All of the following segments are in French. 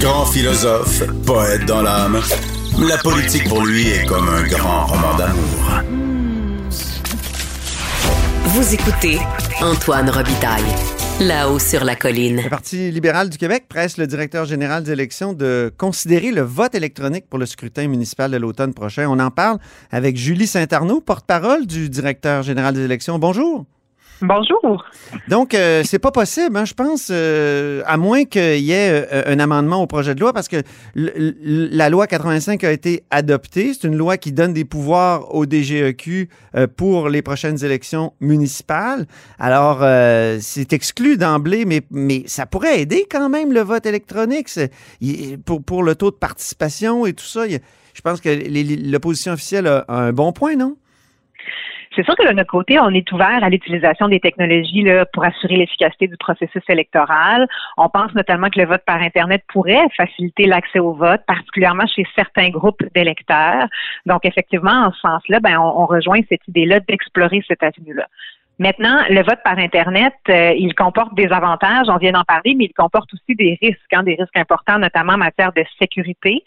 Grand philosophe, poète dans l'âme, la politique pour lui est comme un grand roman d'amour. Vous écoutez Antoine Robitaille, là-haut sur la colline. Le Parti libéral du Québec presse le directeur général des élections de considérer le vote électronique pour le scrutin municipal de l'automne prochain. On en parle avec Julie Saint-Arnaud, porte-parole du directeur général des élections. Bonjour. Bonjour. Donc, euh, c'est pas possible, hein, je pense, euh, à moins qu'il y ait euh, un amendement au projet de loi, parce que la loi 85 a été adoptée. C'est une loi qui donne des pouvoirs au DGEQ pour les prochaines élections municipales. Alors, c'est exclu d'emblée, mais, mais ça pourrait aider quand même le vote électronique pour, pour le taux de participation et tout ça. je pense que l'opposition officielle a un bon point, non? C'est sûr que de notre côté, on est ouvert à l'utilisation des technologies pour assurer l'efficacité du processus électoral. On pense notamment que le vote par Internet pourrait faciliter l'accès au vote, particulièrement chez certains groupes d'électeurs. Donc, effectivement, en ce sens-là, ben, on, on rejoint cette idée-là d'explorer cette avenue-là. Maintenant, le vote par Internet, euh, il comporte des avantages, on vient d'en parler, mais il comporte aussi des risques, hein, des risques importants, notamment en matière de sécurité.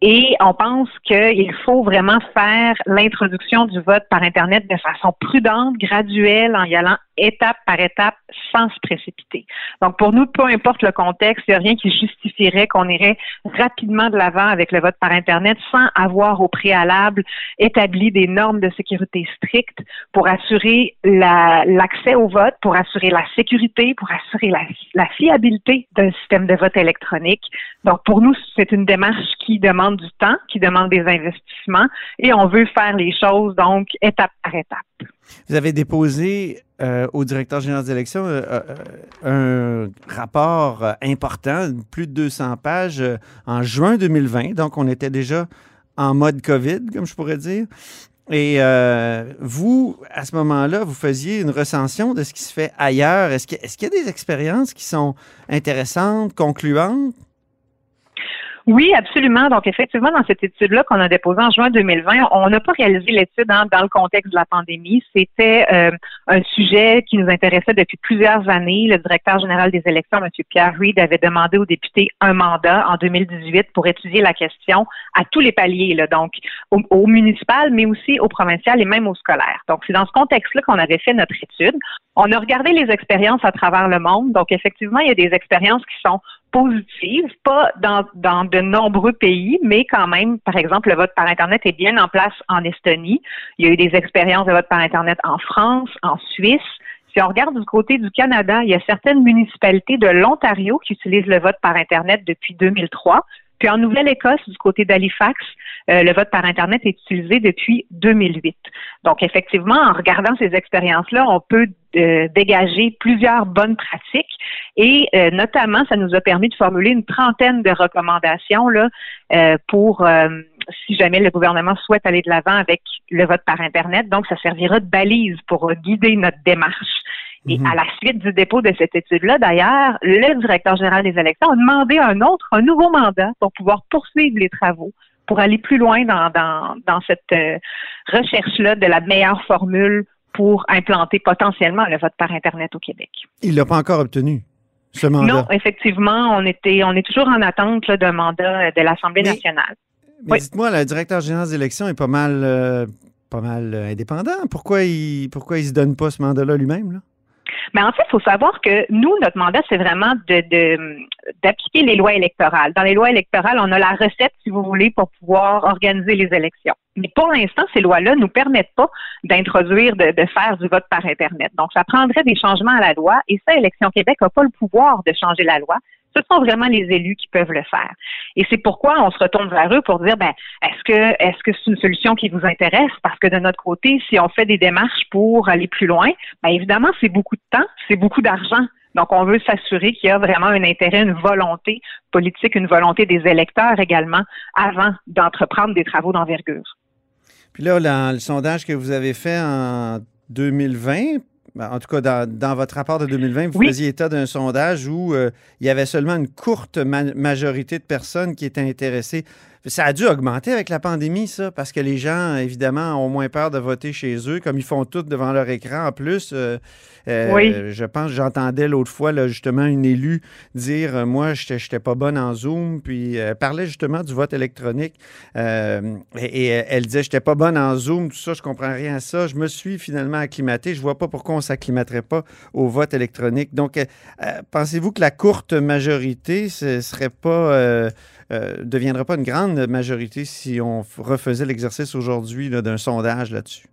Et on pense qu'il faut vraiment faire l'introduction du vote par Internet de façon prudente, graduelle, en y allant étape par étape, sans se précipiter. Donc, pour nous, peu importe le contexte, il n'y a rien qui justifierait qu'on irait rapidement de l'avant avec le vote par Internet sans avoir au préalable établi des normes de sécurité strictes pour assurer la l'accès au vote, pour assurer la sécurité, pour assurer la, fiabilité d'un système de vote électronique. Donc, pour nous, c'est une démarche qui demande du temps, qui demande des investissements, et on veut faire les choses, donc, étape par étape. Vous avez déposé euh, au directeur général des élections euh, euh, un rapport important, plus de 200 pages, en juin 2020. Donc, on était déjà en mode COVID, comme je pourrais dire. Et euh, vous, à ce moment-là, vous faisiez une recension de ce qui se fait ailleurs. Est-ce qu'il y a des expériences qui sont intéressantes, concluantes? Oui, absolument. Donc, effectivement, dans cette étude-là qu'on a déposée en juin 2020, on n'a pas réalisé l'étude hein, dans le contexte de la pandémie. C'était euh, un sujet qui nous intéressait depuis plusieurs années. Le directeur général des élections, M. Pierre Reid, avait demandé aux députés un mandat en 2018 pour étudier la question à tous les paliers, là, donc au, au municipal, mais aussi au provincial et même au scolaire. Donc, c'est dans ce contexte-là qu'on avait fait notre étude. On a regardé les expériences à travers le monde. Donc, effectivement, il y a des expériences qui sont positive, pas dans, dans de nombreux pays, mais quand même, par exemple, le vote par Internet est bien en place en Estonie. Il y a eu des expériences de vote par Internet en France, en Suisse. Si on regarde du côté du Canada, il y a certaines municipalités de l'Ontario qui utilisent le vote par Internet depuis 2003. Puis en Nouvelle-Écosse, du côté d'Halifax, euh, le vote par Internet est utilisé depuis 2008. Donc, effectivement, en regardant ces expériences-là, on peut euh, dégager plusieurs bonnes pratiques et euh, notamment, ça nous a permis de formuler une trentaine de recommandations là, pour si jamais le gouvernement souhaite aller de l'avant avec le vote par Internet. Donc, ça servira de balise pour guider notre démarche. Et mhm. à la suite du dépôt de cette étude-là, d'ailleurs, le directeur général des élections a demandé un autre, un nouveau mandat pour pouvoir poursuivre les travaux, pour aller plus loin dans, dans, dans cette euh, recherche-là de la meilleure formule pour implanter potentiellement le vote par Internet au Québec. Il l'a pas encore obtenu. Ce mandat. Non, effectivement, on était, on est toujours en attente d'un mandat de l'Assemblée nationale. Mais dites-moi, le directeur général des élections est pas mal, euh, pas mal euh, indépendant. Pourquoi il, pourquoi il se donne pas ce mandat-là lui-même là? Mais en fait, il faut savoir que nous, notre mandat, c'est vraiment de, d'appliquer les lois électorales. Dans les lois électorales, on a la recette, si vous voulez, pour pouvoir organiser les élections. Mais pour l'instant, ces lois-là nous permettent pas d'introduire, de, de, faire du vote par Internet. Donc, ça prendrait des changements à la loi et ça, Élection Québec n'a pas le pouvoir de changer la loi ce sont vraiment les élus qui peuvent le faire. Et c'est pourquoi on se retourne vers eux pour dire, ben, est-ce que est-ce que c'est une solution qui vous intéresse? Parce que de notre côté, si on fait des démarches pour aller plus loin, ben évidemment, c'est beaucoup de temps, c'est beaucoup d'argent. Donc, on veut s'assurer qu'il y a vraiment un intérêt, une volonté politique, une volonté des électeurs également avant d'entreprendre des travaux d'envergure. Puis là, le sondage que vous avez fait en 2020 ben, en tout cas, dans, votre rapport de 2020, vous faisiez état d'un sondage où euh, il y avait seulement une courte majorité de personnes qui étaient intéressées ça a dû augmenter avec la pandémie, ça, parce que les gens, évidemment, ont moins peur de voter chez eux, comme ils font tout devant leur écran. En plus, euh, euh, Oui. je pense, j'entendais l'autre fois, là, justement, une élue dire euh, Moi, je n'étais pas bonne en Zoom, puis elle parlait justement du vote électronique. Euh, et, et elle disait Je n'étais pas bonne en Zoom, tout ça, je comprends rien à ça. Je me suis finalement acclimaté. Je vois pas pourquoi on ne s'acclimaterait pas au vote électronique. Donc, euh, euh, pensez-vous que la courte majorité ce serait pas. Euh, euh, deviendrait pas une grande majorité si on refaisait l'exercice aujourd'hui d'un sondage là-dessus?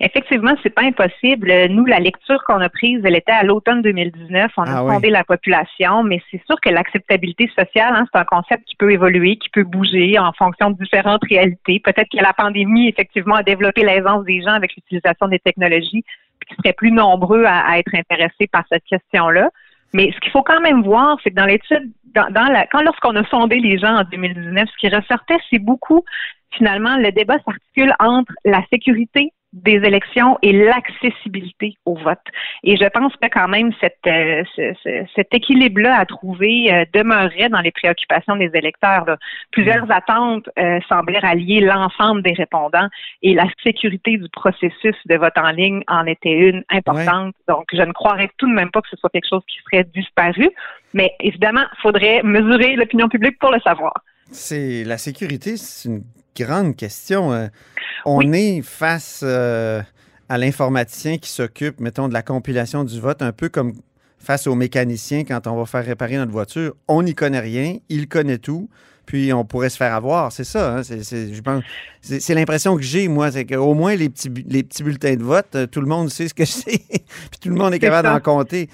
Effectivement, c'est pas impossible. Euh, Nous, la lecture qu'on a prise, elle était à l'automne 2019. On a Ah ouais. sondé la population, mais c'est sûr que l'acceptabilité sociale, hein, c'est un concept qui peut évoluer, qui peut bouger en fonction de différentes réalités. Peut-être que la pandémie, effectivement, a développé l'aisance des gens avec l'utilisation des technologies, puis qu'ils seraient plus nombreux à, à être intéressés par cette question-là. Mais ce qu'il faut quand même voir, c'est que dans l'étude, dans, la, quand lorsqu'on a sondé les gens en 2019, ce qui ressortait, c'est beaucoup, finalement, le débat s'articule entre la sécurité des élections et l'accessibilité au vote. Et je pense que quand même cette, euh, ce- ce- cet équilibre-là à trouver euh, demeurerait dans les préoccupations des électeurs. là. Plusieurs attentes euh, semblaient rallier l'ensemble des répondants et la sécurité du processus de vote en ligne en était une importante. Donc, je ne croirais tout de même pas que ce soit quelque chose qui serait disparu. Mais évidemment, il faudrait mesurer l'opinion publique pour le savoir. C'est la sécurité, c'est une grande question. Euh, On est face euh, à l'informaticien qui s'occupe, mettons, de la compilation du vote, un peu comme face au mécanicien quand on va faire réparer notre voiture. On n'y connaît rien, il connaît tout, puis on pourrait se faire avoir. C'est ça, hein? c'est, c'est- je pense. C'est, c'est l'impression que j'ai, moi, c'est qu'au moins les petits, les petits bulletins de vote, euh, tout le monde sait ce que c'est, puis tout le monde est, capable d'en compter.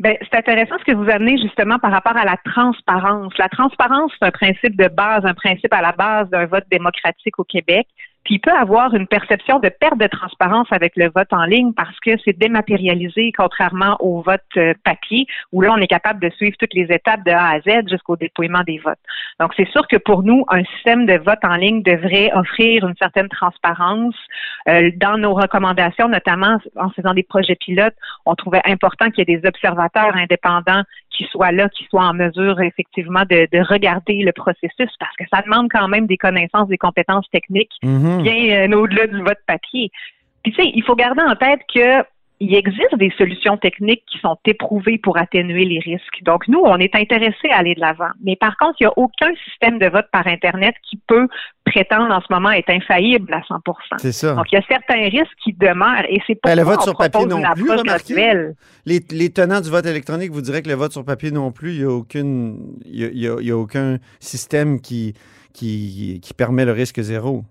Ben, c'est intéressant ce que vous amenez justement par rapport à la transparence. La transparence, c'est un principe de base, un principe à la base d'un vote démocratique au Québec. Puis il peut avoir une perception de perte de transparence avec le vote en ligne parce que c'est dématérialisé, contrairement au vote euh, papier, où là, on est capable de suivre toutes les étapes de A à Z jusqu'au dépouillement des votes. Donc, c'est sûr que pour nous, un système de vote en ligne devrait offrir une certaine transparence. Euh, dans nos recommandations, notamment en faisant des projets pilotes, on trouvait important qu'il y ait des observateurs indépendants qui soient là, qui soient en mesure effectivement de, de regarder le processus parce que ça demande quand même des connaissances, des compétences techniques Mhm. bien euh, au-delà du vote papier. Puis tu sais, il faut garder en tête que il existe des solutions techniques qui sont éprouvées pour atténuer les risques. Donc, nous, on est intéressés à aller de l'avant. Mais par contre, il n'y a aucun système de vote par Internet qui peut prétendre en ce moment être infaillible à 100% C'est ça. Donc, il y a certains risques qui demeurent et c'est pour Ben, le vote sur papier non plus, remarquez. Les, les tenants du vote électronique vous diraient que le vote sur papier non plus, il n'y a, aucune, a- il y a- il y a aucun système qui, qui, qui permet le risque zéro.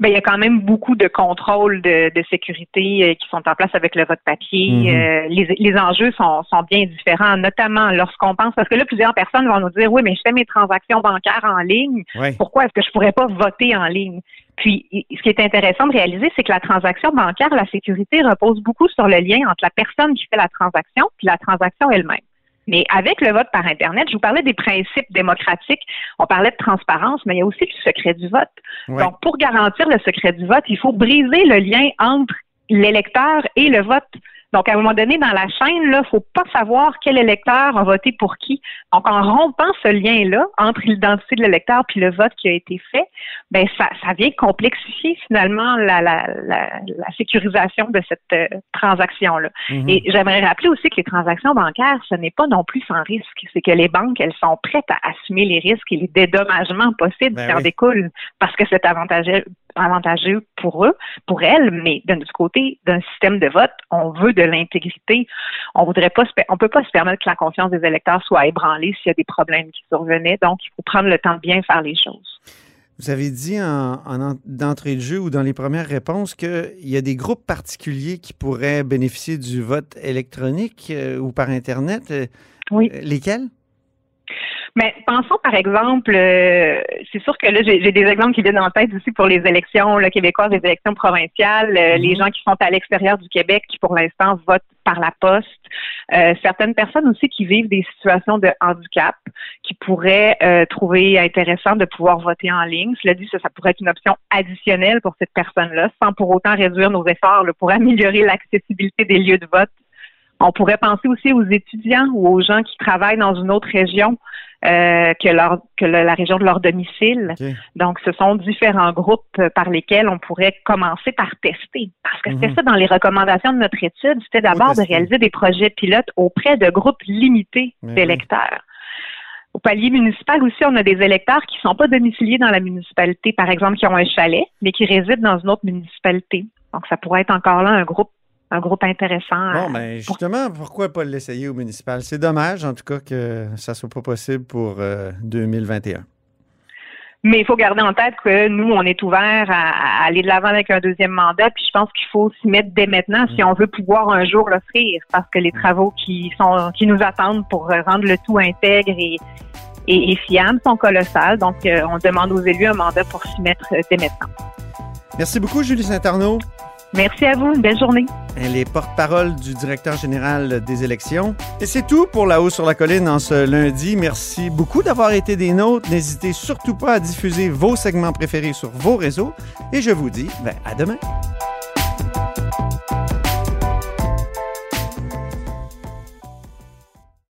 Ben, il y a quand même beaucoup de contrôles de, de sécurité euh, qui sont en place avec le vote papier. Mhm. Euh, les, les enjeux sont, sont bien différents, notamment lorsqu'on pense, parce que là, plusieurs personnes vont nous dire, oui, mais je fais mes transactions bancaires en ligne. Oui. Pourquoi est-ce que je pourrais pas voter en ligne? Puis, ce qui est intéressant de réaliser, c'est que la transaction bancaire, la sécurité repose beaucoup sur le lien entre la personne qui fait la transaction puis la transaction elle-même. Mais avec le vote par Internet, je vous parlais des principes démocratiques, on parlait de transparence, mais il y a aussi le secret du vote. Ouais. Donc, pour garantir le secret du vote, il faut briser le lien entre l'électeur et le vote. Donc, à un moment donné, dans la chaîne, il ne faut pas savoir quel électeur a voté pour qui. Donc, en rompant ce lien-là entre l'identité de l'électeur puis le vote qui a été fait, ben ça, ça vient complexifier finalement la, la, la, la sécurisation de cette euh, transaction-là. Mhm. Et j'aimerais rappeler aussi que les transactions bancaires, ce n'est pas non plus sans risque. C'est que les banques, elles sont prêtes à assumer les risques et les dédommagements possibles Ben qui en découlent parce que c'est avantageux, avantageux pour eux, pour elles, mais de notre côté, d'un système de vote, on veut de l'intégrité. On voudrait pas, on peut pas se permettre que la confiance des électeurs soit ébranlée s'il y a des problèmes qui survenaient. Donc, il faut prendre le temps de bien faire les choses. Vous avez dit en, en en- d'entrée de jeu ou dans les premières réponses qu'il y a des groupes particuliers qui pourraient bénéficier du vote électronique euh, ou par Internet. Euh, Oui. lesquels? Mais pensons par exemple, euh, c'est sûr que là, j'ai j'ai des exemples qui viennent en tête aussi pour les élections là, québécoises, les élections provinciales, euh, les Mhm. gens qui sont à l'extérieur du Québec qui pour l'instant votent par la poste, Euh, certaines personnes aussi qui vivent des situations de handicap, qui pourraient euh, trouver intéressant de pouvoir voter en ligne. Cela dit, ça, ça pourrait être une option additionnelle pour cette personne-là, sans pour autant réduire nos efforts là, pour améliorer l'accessibilité des lieux de vote On pourrait penser aussi aux étudiants ou aux gens qui travaillent dans une autre région euh, que, leur, que la région de leur domicile. Donc, ce sont différents groupes par lesquels on pourrait commencer par tester. Parce que c'était mhm. ça dans les recommandations de notre étude, c'était d'abord de réaliser des projets pilotes auprès de groupes limités d'électeurs. Au palier municipal aussi, on a des électeurs qui ne sont pas domiciliés dans la municipalité, par exemple, qui ont un chalet, mais qui résident dans une autre municipalité. Donc, ça pourrait être encore là un groupe un groupe intéressant. Bon, mais justement, pourquoi pas l'essayer au municipal? C'est dommage, en tout cas, que ça ne soit pas possible pour 2021. Euh, mais il faut garder en tête que nous, on est ouvert à, aller de l'avant avec un deuxième mandat, puis je pense qu'il faut s'y mettre dès maintenant si mm. on veut pouvoir un jour l'offrir, parce que les mm. travaux qui sont qui nous attendent pour rendre le tout intègre et, et, fiable sont colossales. Donc, euh, on demande aux élus un mandat pour s'y mettre euh, dès maintenant. Merci beaucoup, Julie Saint-Arnaud. Merci à vous. Une belle journée. Elle est porte-parole du directeur général des élections. Et c'est tout pour La Haut sur la Colline en ce lundi. Merci beaucoup d'avoir été des nôtres. N'hésitez surtout pas à diffuser vos segments préférés sur vos réseaux. Et je vous dis ben, à demain.